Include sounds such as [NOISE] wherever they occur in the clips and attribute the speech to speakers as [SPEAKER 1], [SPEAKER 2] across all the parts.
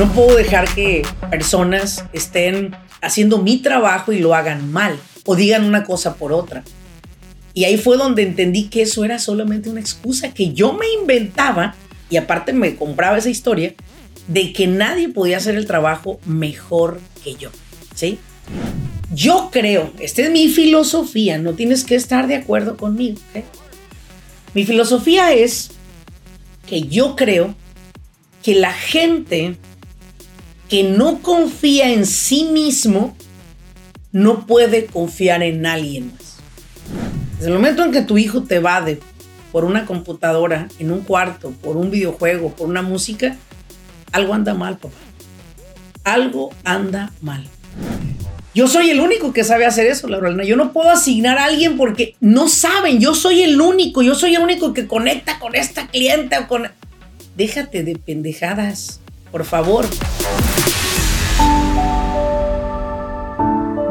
[SPEAKER 1] No puedo dejar que personas estén haciendo mi trabajo y lo hagan mal o digan una cosa por otra. Y ahí fue donde entendí que eso era solamente una excusa que yo me inventaba y aparte me compraba esa historia de que nadie podía hacer el trabajo mejor que yo. ¿Sí? Yo creo, esta es mi filosofía, no tienes que estar de acuerdo conmigo. Mi filosofía es que yo creo que la gente que no confía en sí mismo no puede confiar en alguien más. Desde el momento en que tu hijo te evade por una computadora, en un cuarto, por un videojuego, por una música, algo anda mal, papá. Algo anda mal. Yo soy el único que sabe hacer eso, Laura. Yo no puedo asignar a alguien porque no saben. Yo soy el único. Yo soy el único que conecta con esta cliente o con. Déjate de pendejadas, por favor.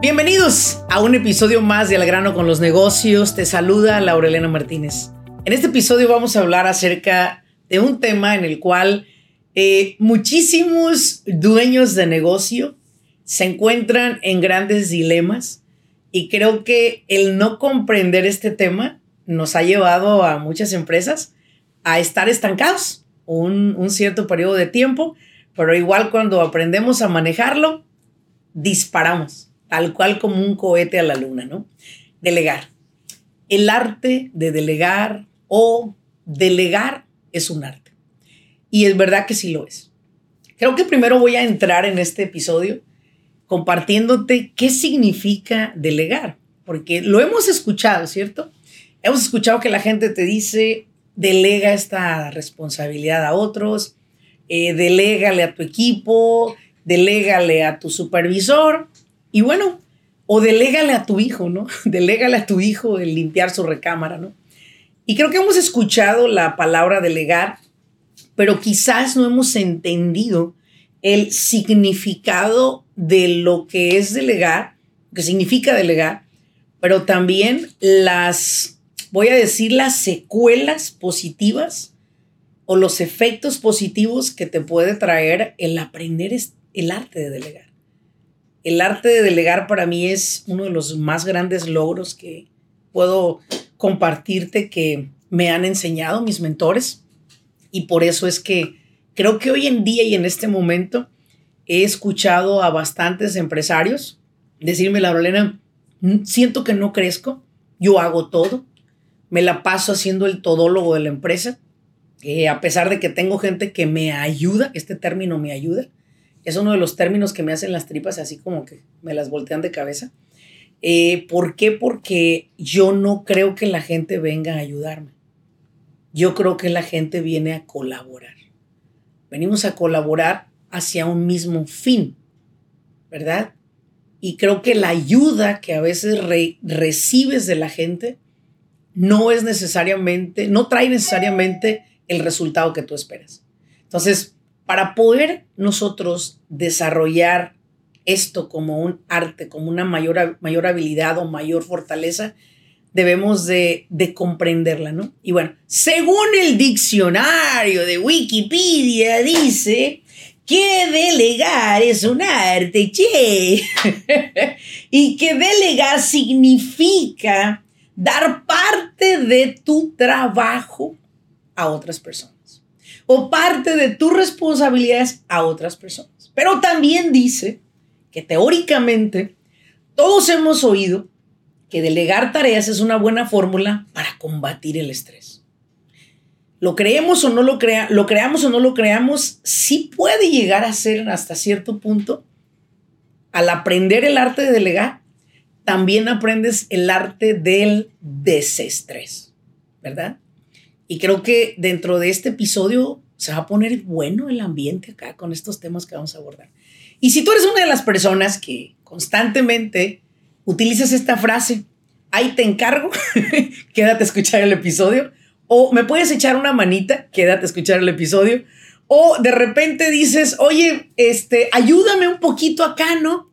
[SPEAKER 1] Bienvenidos a un episodio más de Al grano con los negocios. Te saluda Laurelena Martínez. En este episodio vamos a hablar acerca de un tema en el cual eh, muchísimos dueños de negocio se encuentran en grandes dilemas y creo que el no comprender este tema nos ha llevado a muchas empresas a estar estancados un, un cierto periodo de tiempo, pero igual cuando aprendemos a manejarlo, disparamos, tal cual como un cohete a la luna, ¿no? Delegar. El arte de delegar o delegar es un arte. Y es verdad que sí lo es. Creo que primero voy a entrar en este episodio compartiéndote qué significa delegar, porque lo hemos escuchado, ¿cierto? Hemos escuchado que la gente te dice, delega esta responsabilidad a otros, eh, delégale a tu equipo, delégale a tu supervisor y bueno, o delégale a tu hijo, ¿no? [LAUGHS] Delégale a tu hijo el limpiar su recámara, ¿no? Y creo que hemos escuchado la palabra delegar, pero quizás no hemos entendido el significado de lo que es delegar, que significa delegar, pero también las, voy a decir, las secuelas positivas o los efectos positivos que te puede traer el aprender el arte de delegar. El arte de delegar para mí es uno de los más grandes logros que puedo compartirte que me han enseñado mis mentores y por eso es que creo que hoy en día y en este momento he escuchado a bastantes empresarios decirme, la Lorena, siento que no crezco, yo hago todo, me la paso haciendo el todólogo de la empresa, a pesar de que tengo gente que me ayuda, este término me ayuda, es uno de los términos que me hacen las tripas así como que me las voltean de cabeza. Eh, ¿Por qué? Porque yo no creo que la gente venga a ayudarme. Yo creo que la gente viene a colaborar. Venimos a colaborar hacia un mismo fin, ¿verdad? Y creo que la ayuda que a veces recibes de la gente no es necesariamente, no trae necesariamente el resultado que tú esperas. Entonces, para poder nosotros desarrollar esto como un arte, como una mayor, mayor habilidad o mayor fortaleza, debemos de, de, comprenderla, ¿no? Y bueno, según el diccionario de Wikipedia, dice que delegar es un arte, che, [LAUGHS] y que delegar significa dar parte de tu trabajo a otras personas o parte de tus responsabilidades a otras personas. Pero también dice que teóricamente todos hemos oído que delegar tareas es una buena fórmula para combatir el estrés. Lo creemos o no lo crea, lo creamos o no lo creamos, sí puede llegar a ser hasta cierto punto al aprender el arte de delegar, también aprendes el arte del desestrés, ¿verdad? Y creo que dentro de este episodio se va a poner bueno el ambiente acá con estos temas que vamos a abordar. Y si tú eres una de las personas que constantemente utilizas esta frase, ahí te encargo, [LAUGHS] quédate a escuchar el episodio, o me puedes echar una manita, quédate a escuchar el episodio, o de repente dices, oye, este, ayúdame un poquito acá, ¿no?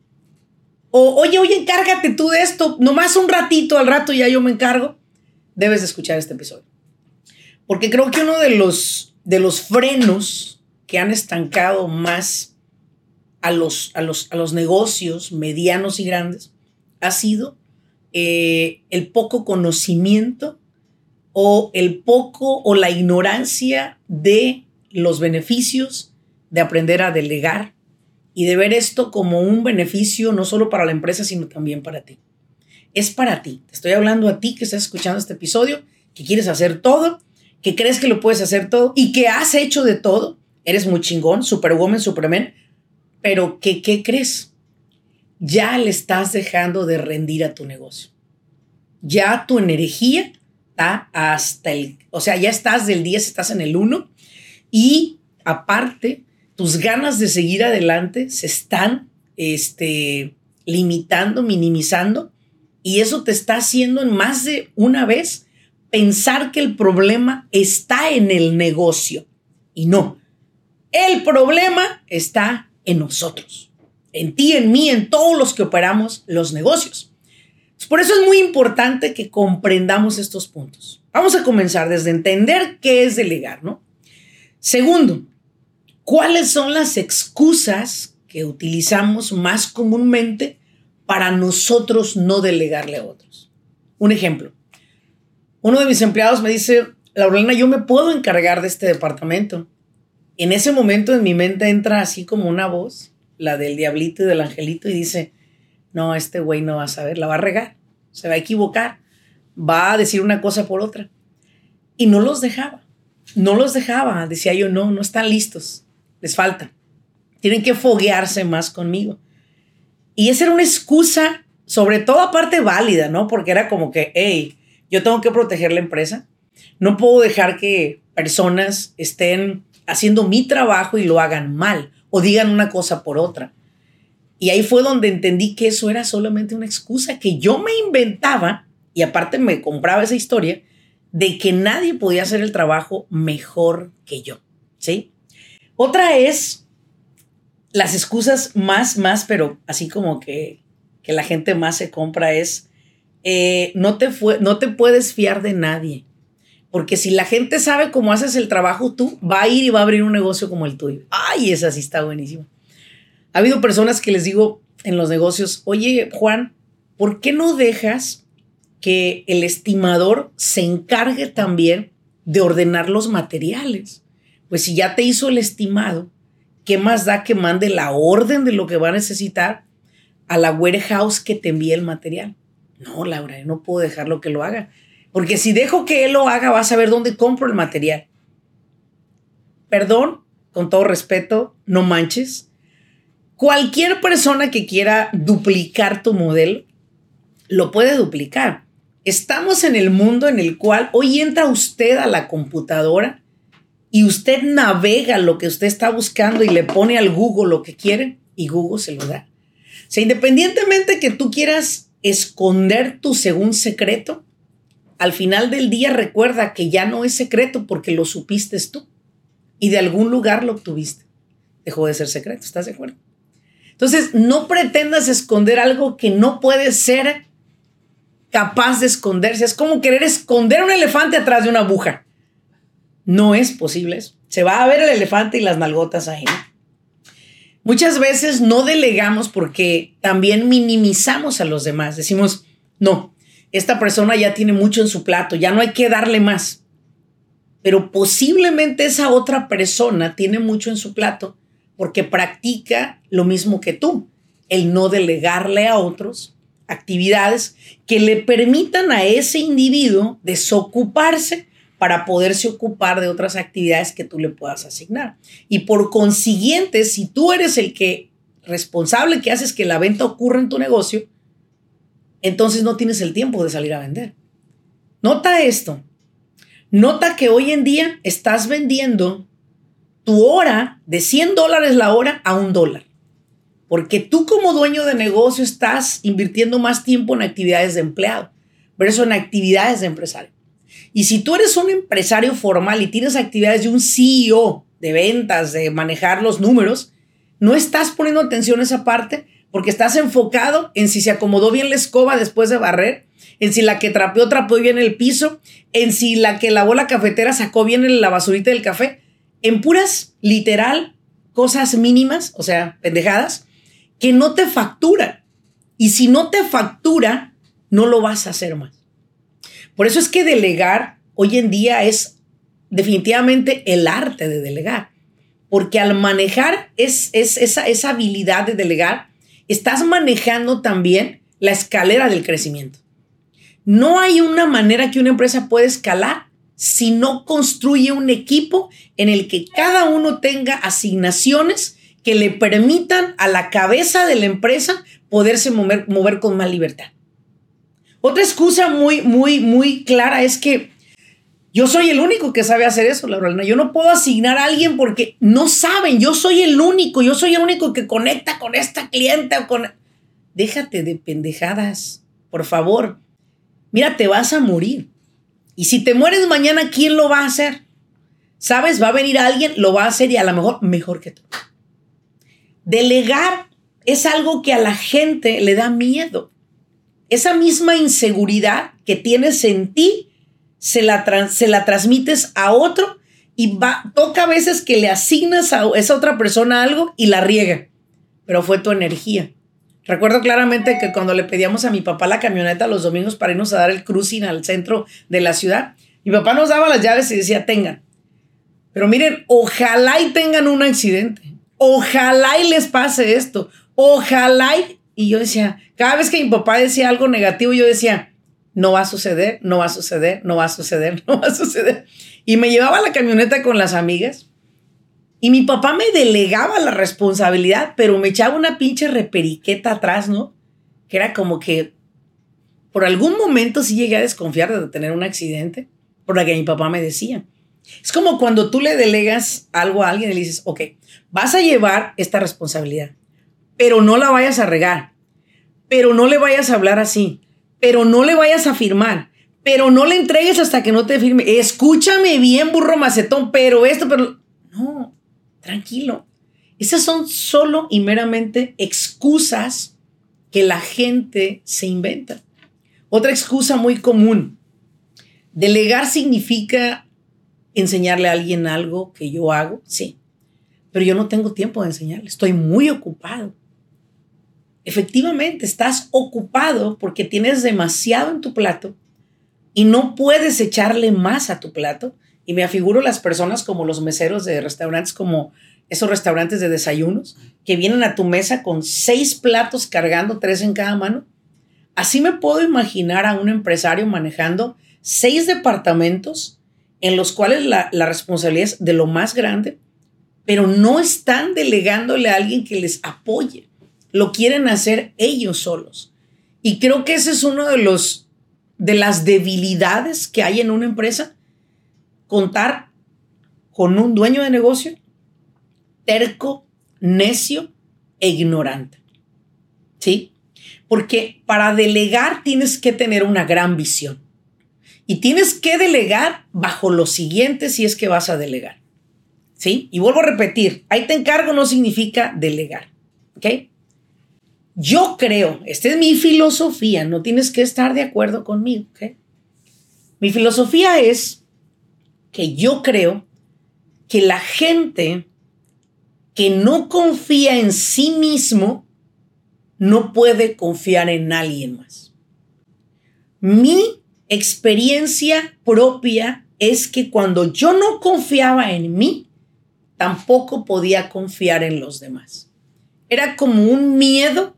[SPEAKER 1] O, oye, oye, encárgate tú de esto, nomás un ratito, al rato ya yo me encargo. Debes escuchar este episodio. Porque creo que uno de los, de los frenos que han estancado más a los, a los, a los negocios medianos y grandes ha sido eh, el poco conocimiento o el poco o la ignorancia de los beneficios de aprender a delegar y de ver esto como un beneficio no solo para la empresa, sino también para ti. Es para ti. Te estoy hablando a ti que estás escuchando este episodio, que quieres hacer todo, que crees que lo puedes hacer todo y que has hecho de todo. Eres muy chingón, superwoman, superman, pero ¿qué, ¿qué crees? Ya le estás dejando de rendir a tu negocio. Ya tu energía está hasta el, o sea, ya estás del 10, estás en el 1 y aparte tus ganas de seguir adelante se están este, limitando, minimizando y eso te está haciendo en más de una vez pensar que el problema está en el negocio y no. El problema está en nosotros, en ti, en mí, en todos los que operamos los negocios. Por eso es muy importante que comprendamos estos puntos. Vamos a comenzar desde entender qué es delegar, ¿no? Segundo, ¿cuáles son las excusas que utilizamos más comúnmente para nosotros no delegarle a otros? Un ejemplo. Uno de mis empleados me dice, Laurelina, yo me puedo encargar de este departamento en ese momento en mi mente entra así como una voz, la del diablito y del angelito, y dice, no, este güey no va a saber, la va a regar, se va a equivocar, va a decir una cosa por otra. Y no los dejaba, no los dejaba, decía yo, no, no están listos, les falta, tienen que foguearse más conmigo. Y esa era una excusa, sobre todo aparte válida, ¿no? Porque era como que, hey, yo tengo que proteger la empresa, no puedo dejar que personas estén haciendo mi trabajo y lo hagan mal o digan una cosa por otra. Y ahí fue donde entendí que eso era solamente una excusa que yo me inventaba y aparte me compraba esa historia de que nadie podía hacer el trabajo mejor que yo, ¿sí? Otra es las excusas más, más, pero así como que, que la gente más se compra es, eh, no, te fue, no te puedes fiar de nadie. Porque si la gente sabe cómo haces el trabajo tú, va a ir y va a abrir un negocio como el tuyo. Ay, esa sí está buenísima. Ha habido personas que les digo en los negocios, oye Juan, ¿por qué no dejas que el estimador se encargue también de ordenar los materiales? Pues si ya te hizo el estimado, ¿qué más da que mande la orden de lo que va a necesitar a la warehouse que te envíe el material? No, Laura, yo no puedo dejarlo que lo haga. Porque si dejo que él lo haga, vas a ver dónde compro el material. Perdón, con todo respeto, no manches. Cualquier persona que quiera duplicar tu modelo, lo puede duplicar. Estamos en el mundo en el cual hoy entra usted a la computadora y usted navega lo que usted está buscando y le pone al Google lo que quiere y Google se lo da. O sea, independientemente que tú quieras esconder tu según secreto, al final del día recuerda que ya no es secreto porque lo supiste tú y de algún lugar lo obtuviste. Dejó de ser secreto, ¿estás de acuerdo? Entonces, no pretendas esconder algo que no puede ser capaz de esconderse. Es como querer esconder un elefante atrás de una aguja. No es posible. Se va a ver el elefante y las nalgotas ahí. Muchas veces no delegamos porque también minimizamos a los demás. Decimos, no, esta persona ya tiene mucho en su plato, ya no hay que darle más. Pero posiblemente esa otra persona tiene mucho en su plato porque practica lo mismo que tú, el no delegarle a otros actividades que le permitan a ese individuo desocuparse para poderse ocupar de otras actividades que tú le puedas asignar. Y por consiguiente, si tú eres el que responsable que haces que la venta ocurra en tu negocio, entonces no tienes el tiempo de salir a vender. Nota esto. Nota que hoy en día estás vendiendo tu hora de 100 dólares la hora a un dólar. Porque tú como dueño de negocio estás invirtiendo más tiempo en actividades de empleado versus en actividades de empresario. Y si tú eres un empresario formal y tienes actividades de un CEO de ventas, de manejar los números, no estás poniendo atención a esa parte porque estás enfocado en si se acomodó bien la escoba después de barrer, en si la que trapeó trapeó bien el piso, en si la que lavó la cafetera sacó bien la basurita del café, en puras, literal, cosas mínimas, o sea, pendejadas, que no te factura. Y si no te factura, no lo vas a hacer más. Por eso es que delegar hoy en día es definitivamente el arte de delegar. Porque al manejar es, esa, habilidad de delegar, estás manejando también la escalera del crecimiento. No hay una manera que una empresa pueda escalar si no construye un equipo en el que cada uno tenga asignaciones que le permitan a la cabeza de la empresa poderse mover con más libertad. Otra excusa muy, muy, muy clara es que yo soy el único que sabe hacer eso, Laura. Yo no puedo asignar a alguien porque no saben. Yo soy el único. Yo soy el único que conecta con esta cliente con. Déjate de pendejadas, por favor. Mira, te vas a morir. Y si te mueres mañana, ¿quién lo va a hacer? ¿Sabes? Va a venir alguien, lo va a hacer y a lo mejor mejor que tú. Delegar es algo que a la gente le da miedo esa misma inseguridad que tienes en ti, se la, se la transmites a otro y va, toca a veces que le asignas a esa otra persona algo y la riega, pero fue tu energía. Recuerdo claramente que cuando le pedíamos a mi papá la camioneta los domingos para irnos a dar el cruising al centro de la ciudad, mi papá nos daba las llaves y decía, tengan. Pero miren, ojalá y tengan un accidente. Ojalá y les pase esto. Ojalá y y yo decía, cada vez que mi papá decía algo negativo, yo decía, no va a suceder, no va a suceder, no va a suceder, [LAUGHS] no va a suceder. Y me llevaba la camioneta con las amigas y mi papá me delegaba la responsabilidad, pero me echaba una pinche reperiqueta atrás, ¿no? Que era como que por algún momento sí llegué a desconfiar de tener un accidente, por lo que mi papá me decía. Es como cuando tú le delegas algo a alguien y le dices, ok, vas a llevar esta responsabilidad pero no la vayas a regar, pero no le vayas a hablar así, pero no le vayas a firmar, pero no le entregues hasta que no te firme. Escúchame bien, burro macetón, pero esto, pero no, tranquilo. Esas son solo y meramente excusas que la gente se inventa. Otra excusa muy común. Delegar significa enseñarle a alguien algo que yo hago, sí, pero yo no tengo tiempo de enseñarle, estoy muy ocupado efectivamente estás ocupado porque tienes demasiado en tu plato y no puedes echarle más a tu plato. Y me afiguro las personas como los meseros de restaurantes, como esos restaurantes de desayunos, que vienen a tu mesa con seis platos cargando tres en cada mano. Así me puedo imaginar a un empresario manejando seis departamentos en los cuales la, la responsabilidad es de lo más grande, pero no están delegándole a alguien que les apoye lo quieren hacer ellos solos. Y creo que ese es uno de los de las debilidades que hay en una empresa, contar con un dueño de negocio terco, necio e ignorante. ¿Sí? Porque para delegar tienes que tener una gran visión. Y tienes que delegar bajo lo siguiente si es que vas a delegar. ¿Sí? Y vuelvo a repetir, ahí te encargo no significa delegar. ¿Ok? Yo creo, esta es mi filosofía, no tienes que estar de acuerdo conmigo. Mi filosofía es que yo creo que la gente que no confía en sí mismo no puede confiar en alguien más. Mi experiencia propia es que cuando yo no confiaba en mí, tampoco podía confiar en los demás. Era como un miedo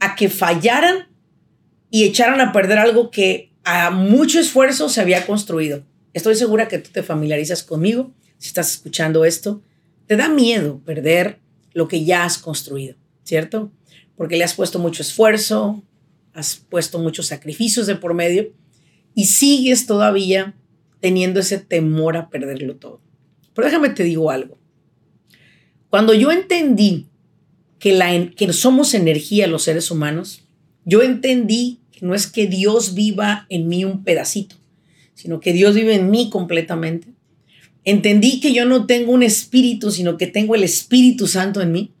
[SPEAKER 1] a que fallaran y echaran a perder algo que a mucho esfuerzo se había construido. Estoy segura que tú te familiarizas conmigo si estás escuchando esto. Te da miedo perder lo que ya has construido, ¿cierto? Porque le has puesto mucho esfuerzo, has puesto muchos sacrificios de por medio y sigues todavía teniendo ese temor a perderlo todo. Pero déjame te digo algo. Cuando yo entendí que, la, que somos energía los seres humanos, yo entendí que no es que Dios viva en mí un pedacito, sino que Dios vive en mí completamente. Entendí que yo no tengo un espíritu, sino que tengo el Espíritu Santo en mí.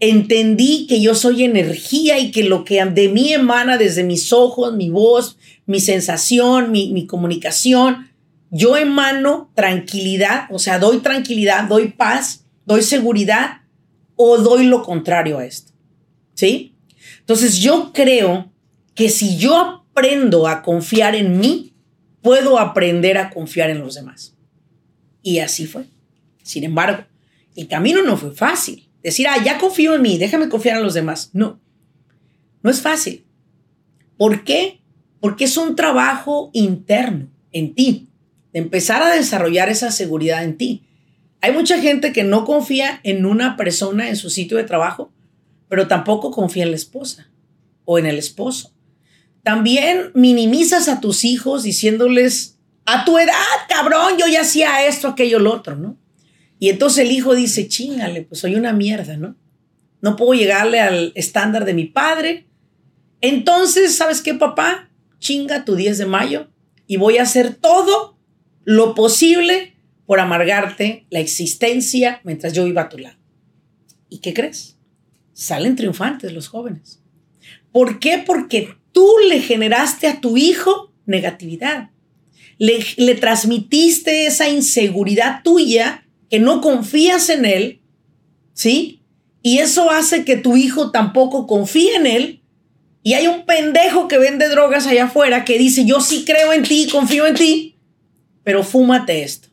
[SPEAKER 1] Entendí que yo soy energía y que lo que de mí emana desde mis ojos, mi voz, mi sensación, mi, mi comunicación, yo emano tranquilidad, o sea, doy tranquilidad, doy paz, doy seguridad o doy lo contrario a esto. ¿Sí? Entonces yo creo que si yo aprendo a confiar en mí, puedo aprender a confiar en los demás. Y así fue. Sin embargo, el camino no fue fácil. Decir, ah, ya confío en mí, déjame confiar en los demás. No, no es fácil. ¿Por qué? Porque es un trabajo interno en ti de empezar a desarrollar esa seguridad en ti. Hay mucha gente que no confía en una persona en su sitio de trabajo, pero tampoco confía en la esposa o en el esposo. También minimizas a tus hijos diciéndoles, a tu edad, cabrón, yo ya hacía esto, aquello, lo otro, ¿no? Y entonces el hijo dice, chingale, pues soy una mierda, ¿no? No puedo llegarle al estándar de mi padre. Entonces, ¿sabes qué, papá? Chinga tu 10 de mayo y voy a hacer todo lo posible por amargarte la existencia mientras yo iba a tu lado. ¿Y qué crees? Salen triunfantes los jóvenes. ¿Por qué? Porque tú le generaste a tu hijo negatividad. Le, le transmitiste esa inseguridad tuya que no confías en él, ¿sí? Y eso hace que tu hijo tampoco confíe en él. Y hay un pendejo que vende drogas allá afuera que dice, yo sí creo en ti, confío en ti, pero fúmate esto,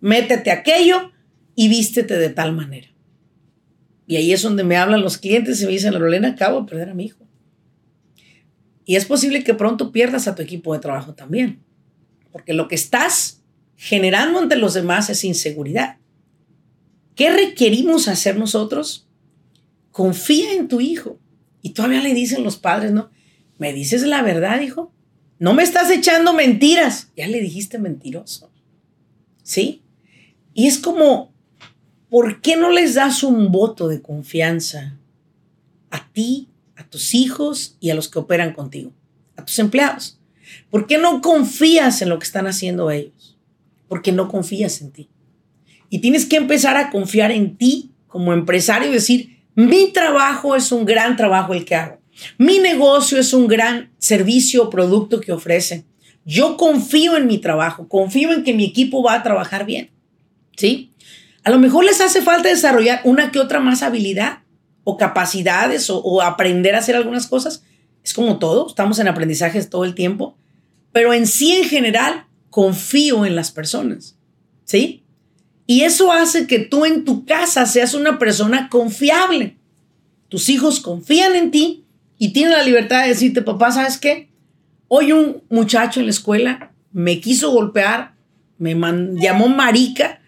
[SPEAKER 1] métete aquello y vístete de tal manera. Y ahí es donde me hablan los clientes y me dicen, Lorena, acabo de perder a mi hijo. Y es posible que pronto pierdas a tu equipo de trabajo también, porque lo que estás generando ante los demás es inseguridad. ¿Qué requerimos hacer nosotros? Confía en tu hijo. Y todavía le dicen los padres, ¿no? ¿Me dices la verdad, hijo? No me estás echando mentiras. Ya le dijiste mentiroso. ¿Sí? Y es como, ¿por qué no les das un voto de confianza a ti, a tus hijos y a los que operan contigo, a tus empleados? ¿Por qué no confías en lo que están haciendo ellos? Porque no confías en ti. Y tienes que empezar a confiar en ti como empresario y decir, mi trabajo es un gran trabajo el que hago. Mi negocio es un gran servicio o producto que ofrece. Yo confío en mi trabajo, confío en que mi equipo va a trabajar bien. ¿Sí? A lo mejor les hace falta desarrollar una que otra más habilidad o capacidades o, aprender a hacer algunas cosas. Es como todo, estamos en aprendizajes todo el tiempo, pero en sí en general confío en las personas. ¿Sí? Y eso hace que tú en tu casa seas una persona confiable. Tus hijos confían en ti y tiene la libertad de decirte, papá, ¿sabes qué? Hoy un muchacho en la escuela me quiso golpear, me llamó marica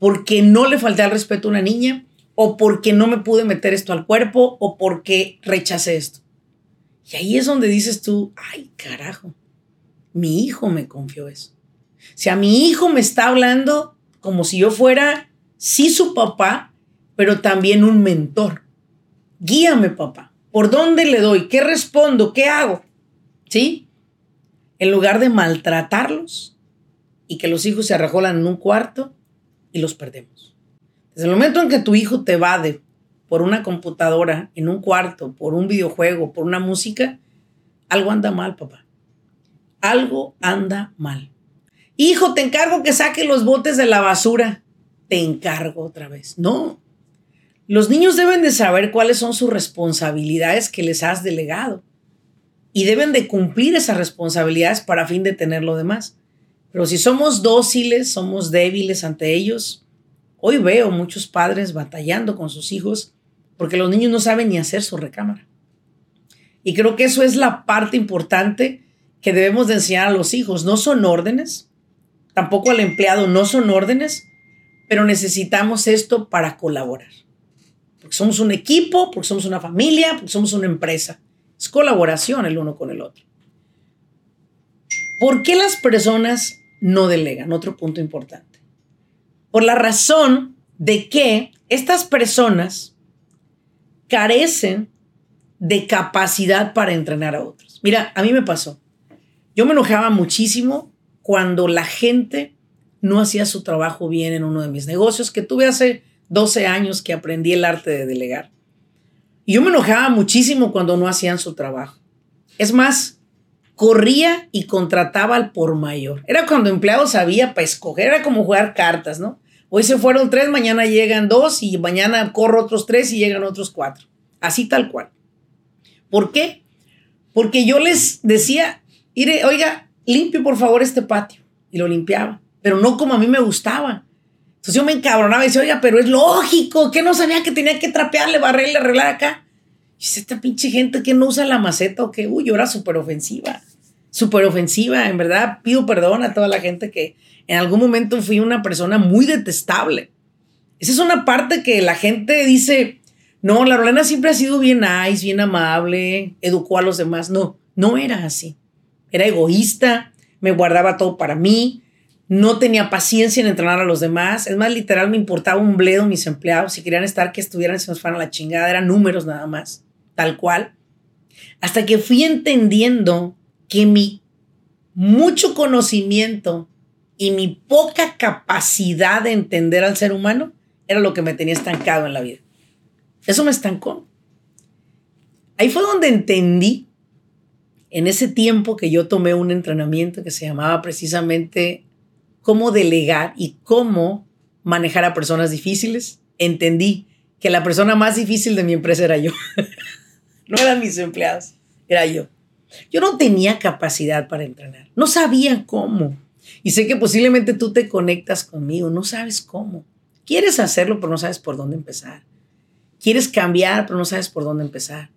[SPEAKER 1] porque no le falté al respeto a una niña o porque no me pude meter esto al cuerpo o porque rechacé esto. Y ahí es donde dices tú, ay carajo, mi hijo me confió eso. O sea, mi hijo me está hablando como si yo fuera, sí, su papá, pero también un mentor. Guíame, papá. ¿Por dónde le doy? ¿Qué respondo? ¿Qué hago? ¿Sí? En lugar de maltratarlos y que los hijos se arrajolan en un cuarto y los perdemos. Desde el momento en que tu hijo te evade por una computadora, en un cuarto, por un videojuego, por una música, algo anda mal, papá. Algo anda mal. Hijo, te encargo que saque los botes de la basura. Te encargo otra vez. No, los niños deben de saber cuáles son sus responsabilidades que les has delegado y deben de cumplir esas responsabilidades para fin de tener lo demás. Pero si somos dóciles, somos débiles ante ellos, hoy veo muchos padres batallando con sus hijos porque los niños no saben ni hacer su recámara. Y creo que eso es la parte importante que debemos de enseñar a los hijos. No son órdenes, tampoco al empleado no son órdenes, pero necesitamos esto para colaborar porque somos un equipo, porque somos una familia, porque somos una empresa. Es colaboración el uno con el otro. ¿Por qué las personas no delegan? Otro punto importante. Por la razón de que estas personas carecen de capacidad para entrenar a otros. Mira, a mí me pasó. Yo me enojaba muchísimo cuando la gente no hacía su trabajo bien en uno de mis negocios que tuve hace 12 años que aprendí el arte de delegar. Y yo me enojaba muchísimo cuando no hacían su trabajo. Es más, corría y contrataba al por mayor. Era cuando empleados sabía para escoger, era como jugar cartas, ¿no? Hoy se fueron tres, mañana llegan dos y mañana corro otros tres y llegan otros cuatro. Así tal cual. ¿Por qué? Porque yo les decía, oiga, limpie por favor este patio. Y lo limpiaba, pero no como a mí me gustaba. Entonces yo me encabronaba y decía, oiga, pero es lógico, que no sabía que tenía que trapearle, barrerle, arreglar acá. Y dice, esta pinche gente que no usa la maceta o que, uy, era súper ofensiva. Súper ofensiva, en verdad, pido perdón a toda la gente que en algún momento fui una persona muy detestable. Esa es una parte que la gente dice, no, la Rolena siempre ha sido bien nice, bien amable, educó a los demás. No, no era así. Era egoísta, me guardaba todo para mí, no tenía paciencia en entrenar a los demás. Es más, literal, me importaba un bledo mis empleados. Si querían estar, que estuvieran, se nos fueran a la chingada. Eran números nada más, tal cual. Hasta que fui entendiendo que mi mucho conocimiento y mi poca capacidad de entender al ser humano era lo que me tenía estancado en la vida. Eso me estancó. Ahí fue donde entendí, en ese tiempo que yo tomé un entrenamiento que se llamaba precisamente cómo delegar y cómo manejar a personas difíciles, entendí que la persona más difícil de mi empresa era yo. [LAUGHS] no eran mis empleados, era yo. Yo no tenía capacidad para entrenar, no sabía cómo. Y sé que posiblemente tú te conectas conmigo, no sabes cómo. Quieres hacerlo, pero no sabes por dónde empezar. Quieres cambiar, pero no sabes por dónde empezar.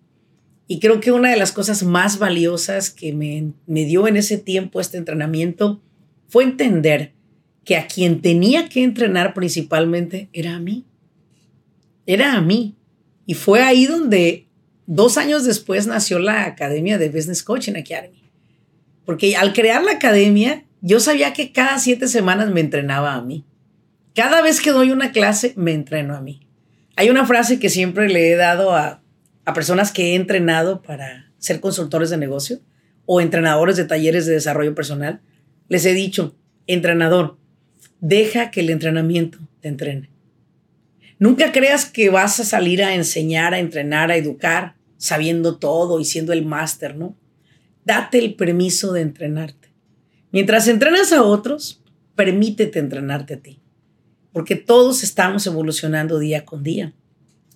[SPEAKER 1] Y creo que una de las cosas más valiosas que me, me dio en ese tiempo este entrenamiento fue entender que a quien tenía que entrenar principalmente era a mí. Era a mí. Y fue ahí donde dos años después nació la Academia de Business Coaching Academy. Porque al crear la academia, yo sabía que cada siete semanas me entrenaba a mí. Cada vez que doy una clase, me entreno a mí. Hay una frase que siempre le he dado a, a personas que he entrenado para ser consultores de negocio o entrenadores de talleres de desarrollo personal. Les he dicho, entrenador, deja que el entrenamiento te entrene. Nunca creas que vas a salir a enseñar, a entrenar, a educar, sabiendo todo y siendo el máster, ¿no? Date el permiso de entrenarte. Mientras entrenas a otros, permítete entrenarte a ti. Porque todos estamos evolucionando día con día.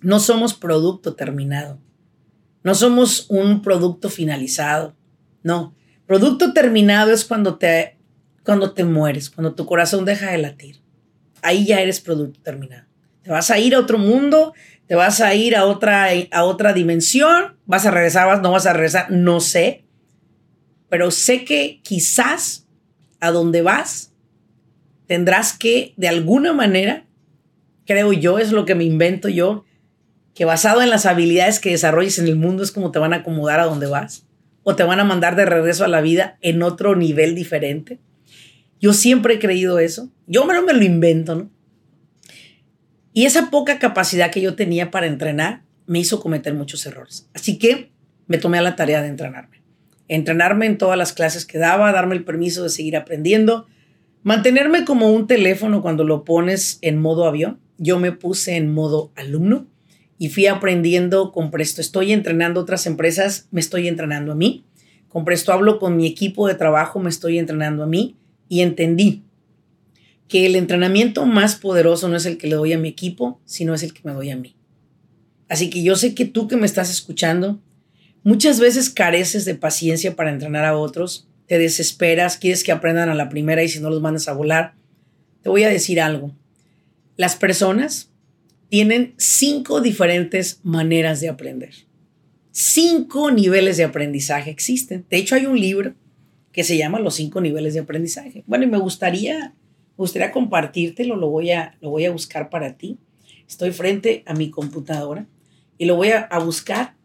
[SPEAKER 1] No somos producto terminado. No somos un producto finalizado. No. Producto terminado es cuando te cuando te mueres, cuando tu corazón deja de latir. Ahí ya eres producto terminado. Te vas a ir a otro mundo, te vas a ir a otra, a otra dimensión, vas a regresar, no vas a regresar, no sé. Pero sé que quizás a donde vas tendrás que, de alguna manera, creo yo, es lo que me invento yo, que basado en las habilidades que desarrolles en el mundo es como te van a acomodar a donde vas o te van a mandar de regreso a la vida en otro nivel diferente. Yo siempre he creído eso. Yo me lo invento, ¿no? Y esa poca capacidad que yo tenía para entrenar me hizo cometer muchos errores. Así que me tomé a la tarea de entrenarme. Entrenarme en todas las clases que daba, darme el permiso de seguir aprendiendo, mantenerme como un teléfono cuando lo pones en modo avión. Yo me puse en modo alumno y fui aprendiendo con Presto. Estoy entrenando otras empresas, me estoy entrenando a mí. Con Presto hablo con mi equipo de trabajo, me estoy entrenando a mí y entendí que el entrenamiento más poderoso no es el que le doy a mi equipo, sino es el que me doy a mí. Así que yo sé que tú que me estás escuchando, muchas veces careces de paciencia para entrenar a otros, te desesperas, quieres que aprendan a la primera y si no los mandas a volar. Te voy a decir algo. Las personas tienen cinco diferentes maneras de aprender. Cinco niveles de aprendizaje existen. De hecho, hay un libro que se llama Los cinco niveles de aprendizaje. Bueno, y me gustaría, gustaría compartírtelo, lo voy, a, lo voy a buscar para ti. Estoy frente a mi computadora y lo voy a, a buscar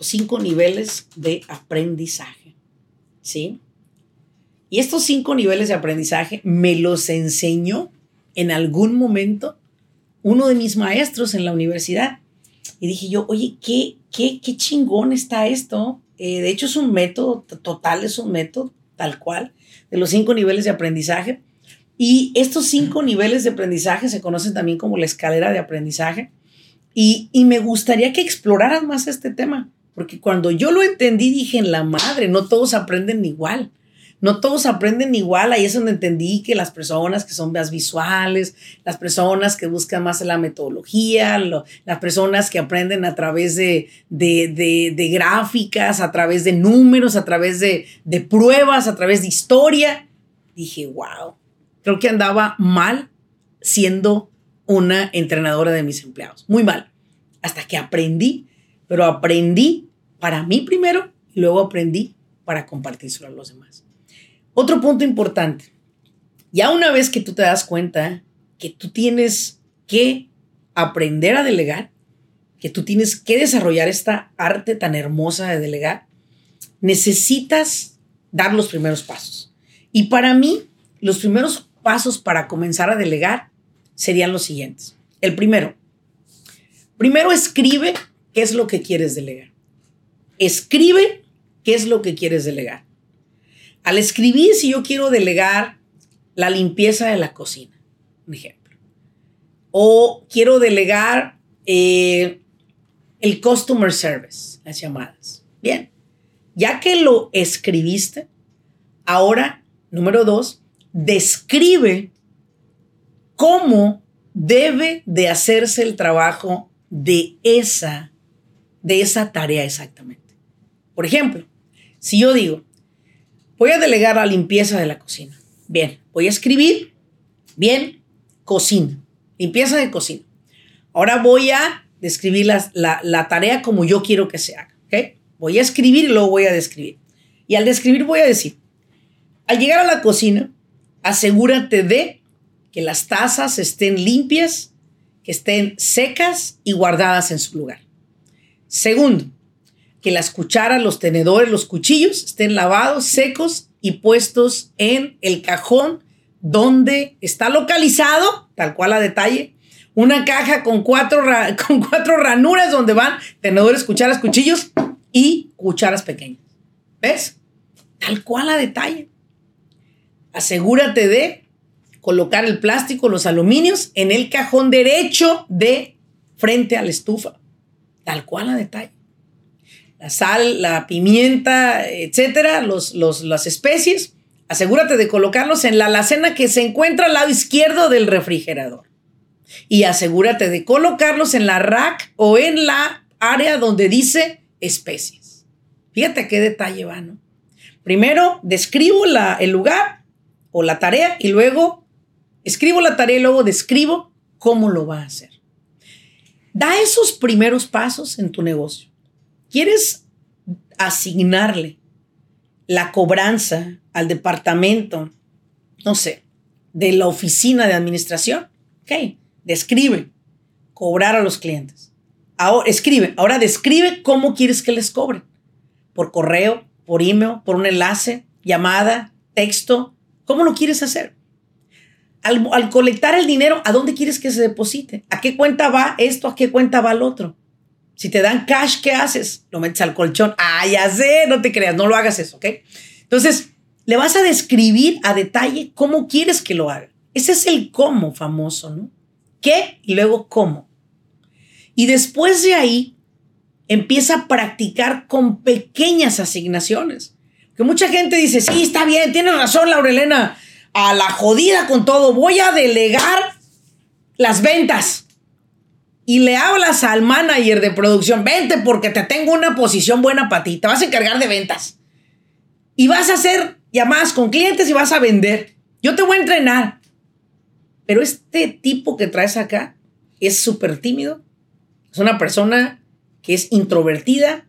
[SPEAKER 1] cinco niveles de aprendizaje. ¿Sí? Y estos cinco niveles de aprendizaje me los enseñó en algún momento uno de mis maestros en la universidad. Y dije yo, oye, qué, qué, qué chingón está esto. Eh, de hecho, es un método, total es un método, tal cual, de los cinco niveles de aprendizaje. Y estos cinco niveles de aprendizaje se conocen también como la escalera de aprendizaje. Y, y me gustaría que exploraran más este tema, porque cuando yo lo entendí dije, en la madre, no todos aprenden igual no todos aprenden igual. Ahí es donde entendí que las personas que son más visuales, las personas que buscan más la metodología, las personas que aprenden a través de, de, gráficas, a través de números, a través de, de pruebas, a través de historia. Dije, wow, creo que andaba mal siendo una entrenadora de mis empleados. Muy mal. Hasta que aprendí, pero aprendí para mí primero y luego aprendí para compartírselo a los demás. Otro punto importante. Ya una vez que tú te das cuenta que tú tienes que aprender a delegar, que tú tienes que desarrollar esta arte tan hermosa de delegar, necesitas dar los primeros pasos. Y para mí, los primeros pasos para comenzar a delegar serían los siguientes. El primero, primero escribe qué es lo que quieres delegar. Escribe qué es lo que quieres delegar. Al escribir, si yo quiero delegar la limpieza de la cocina, un ejemplo, o quiero delegar eh, el customer service, las llamadas. Bien, ya que lo escribiste, ahora, número dos, describe cómo debe de hacerse el trabajo de esa, de esa tarea exactamente. Por ejemplo, si yo digo, Voy a delegar la limpieza de la cocina. Bien, voy a escribir, bien, cocina, limpieza de cocina. Ahora voy a describir la, tarea como yo quiero que se haga. Voy a escribir y luego voy a describir. Y al describir voy a decir, al llegar a la cocina, asegúrate de que las tazas estén limpias, que estén secas y guardadas en su lugar. Segundo, que las cucharas, los tenedores, los cuchillos estén lavados, secos y puestos en el cajón donde está localizado, tal cual a detalle, una caja con cuatro, [LAUGHS] con cuatro ranuras donde van tenedores, cucharas, cuchillos y cucharas pequeñas. ¿Ves? Tal cual a detalle. Asegúrate de colocar el plástico, los aluminios en el cajón derecho de frente a la estufa. Tal cual a detalle la sal, la pimienta, etcétera, los, las especies, asegúrate de colocarlos en la alacena que se encuentra al lado izquierdo del refrigerador. Y asegúrate de colocarlos en la rack o en la área donde dice especies. Fíjate qué detalle va, ¿no? Primero describo la, el lugar o la tarea y luego escribo la tarea y luego describo cómo lo va a hacer. Da esos primeros pasos en tu negocio. ¿Quieres asignarle la cobranza al departamento, no sé, de la oficina de administración? Ok, describe cobrar a los clientes. Ahora, escribe, ahora describe cómo quieres que les cobren. Por correo, por email, por un enlace, llamada, texto. ¿Cómo lo quieres hacer? Al, colectar el dinero, ¿a dónde quieres que se deposite? ¿A qué cuenta va esto? ¿A qué cuenta va el otro? Si te dan cash, ¿qué haces? Lo metes al colchón. Ah, ya sé, no te creas, no lo hagas eso, ¿ok? Entonces, le vas a describir a detalle cómo quieres que lo haga. Ese es el cómo famoso, ¿no? ¿Qué? Y luego cómo. Y después de ahí, empieza a practicar con pequeñas asignaciones. Que mucha gente dice, sí, está bien, tiene razón, Laurelena, a la jodida con todo, voy a delegar las ventas y le hablas al manager de producción, vente porque te tengo una posición buena para ti, te vas a encargar de ventas. Y vas a hacer llamadas con clientes y vas a vender. Yo te voy a entrenar. Pero este tipo que traes acá es súper tímido. Es una persona que es introvertida,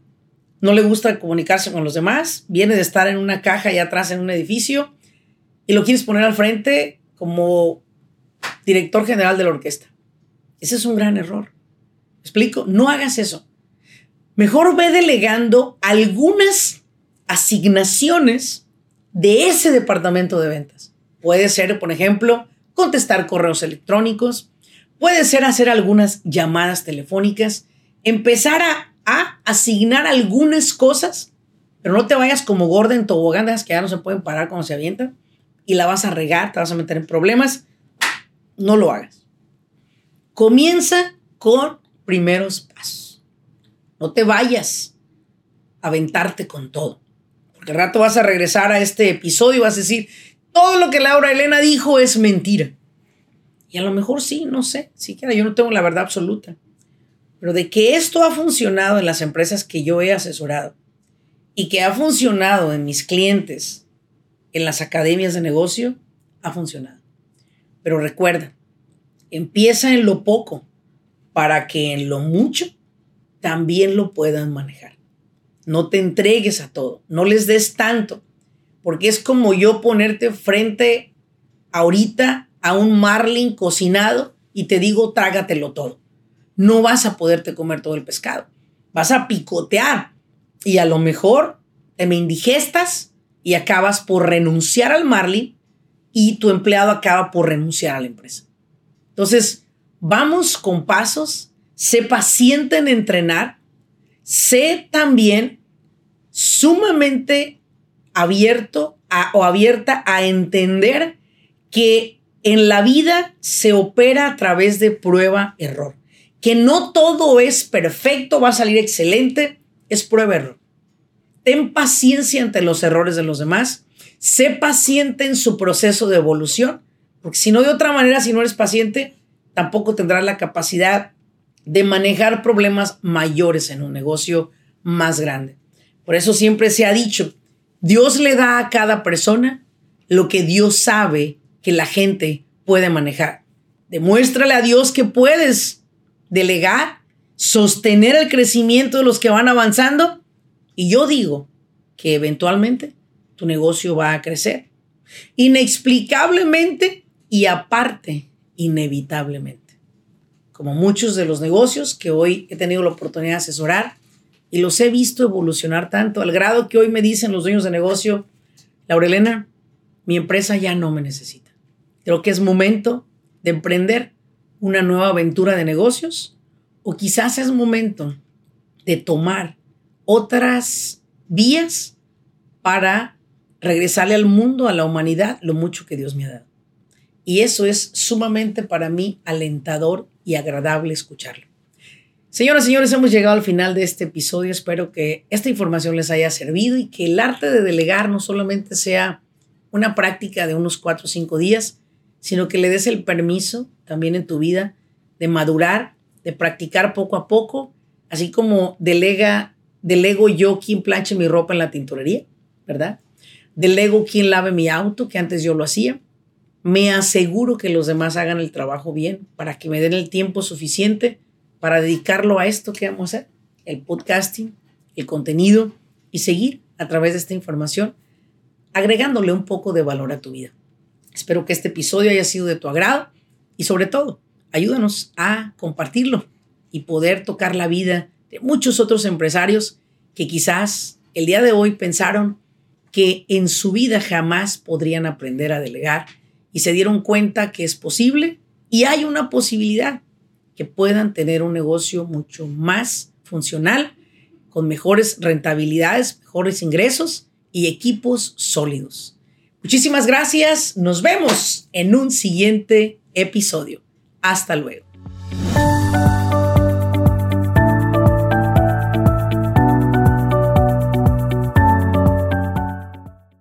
[SPEAKER 1] no le gusta comunicarse con los demás, viene de estar en una caja allá atrás en un edificio y lo quieres poner al frente como director general de la orquesta. Ese es un gran error. ¿Explico? No hagas eso. mejor ve delegando algunas asignaciones de ese departamento de ventas. Puede ser, por ejemplo, contestar correos electrónicos, puede ser hacer algunas llamadas telefónicas, empezar a, asignar algunas cosas, pero no te vayas como gorda en tobogán, que ya no se pueden parar cuando se avientan, y la vas a regar, te vas a meter en problemas. No lo hagas. Comienza con primeros pasos. No te vayas a aventarte con todo. Porque al rato vas a regresar a este episodio y vas a decir, todo lo que Laura Elena dijo es mentira. Y a lo mejor sí, no sé, siquiera yo no tengo la verdad absoluta. Pero de que esto ha funcionado en las empresas que yo he asesorado y que ha funcionado en mis clientes, en las academias de negocio, ha funcionado. Pero recuerda, empieza en lo poco para que en lo mucho también lo puedan manejar. No te entregues a todo, no les des tanto, porque es como yo ponerte frente ahorita a un marlin cocinado y te digo trágatelo todo. No vas a poderte comer todo el pescado. Vas a picotear y a lo mejor te me indigestas y acabas por renunciar al marlin y tu empleado acaba por renunciar a la empresa. Entonces, vamos con pasos, sé paciente en entrenar, sé también sumamente abierto o abierta a entender que en la vida se opera a través de prueba-error. Que no todo es perfecto, va a salir excelente, es prueba-error. Ten paciencia ante los errores de los demás, sé paciente en su proceso de evolución, porque si no de otra manera, si no eres paciente, tampoco tendrás la capacidad de manejar problemas mayores en un negocio más grande. Por eso siempre se ha dicho, Dios le da a cada persona lo que Dios sabe que la gente puede manejar. Demuéstrale a Dios que puedes delegar, sostener el crecimiento de los que van avanzando y yo digo que eventualmente tu negocio va a crecer. Inexplicablemente y aparte, inevitablemente. Como muchos de los negocios que hoy he tenido la oportunidad de asesorar, y los he visto evolucionar tanto al grado que hoy me dicen los dueños de negocio, Laurelena, mi empresa ya no me necesita. Creo que es momento de emprender una nueva aventura de negocios o quizás es momento de tomar otras vías para regresarle al mundo, a la humanidad, lo mucho que Dios me ha dado. Y eso es sumamente para mí alentador y agradable escucharlo. Señoras y señores, hemos llegado al final de este episodio. Espero que esta información les haya servido y que el arte de delegar no solamente sea una práctica de unos cuatro o cinco días, sino que le des el permiso también en tu vida de madurar, de practicar poco a poco, así como delega, delego yo quien planche mi ropa en la tintorería, ¿verdad? Delego quien lave mi auto, que antes yo lo hacía. Me aseguro que los demás hagan el trabajo bien para que me den el tiempo suficiente para dedicarlo a esto que vamos a hacer, el podcasting, el contenido y seguir a través de esta información agregándole un poco de valor a tu vida. Espero que este episodio haya sido de tu agrado y sobre todo, ayúdanos a compartirlo y poder tocar la vida de muchos otros empresarios que quizás el día de hoy pensaron que en su vida jamás podrían aprender a delegar y se dieron cuenta que es posible y hay una posibilidad que puedan tener un negocio mucho más funcional, con mejores rentabilidades, mejores ingresos y equipos sólidos. Muchísimas gracias, nos vemos en un siguiente episodio. Hasta luego.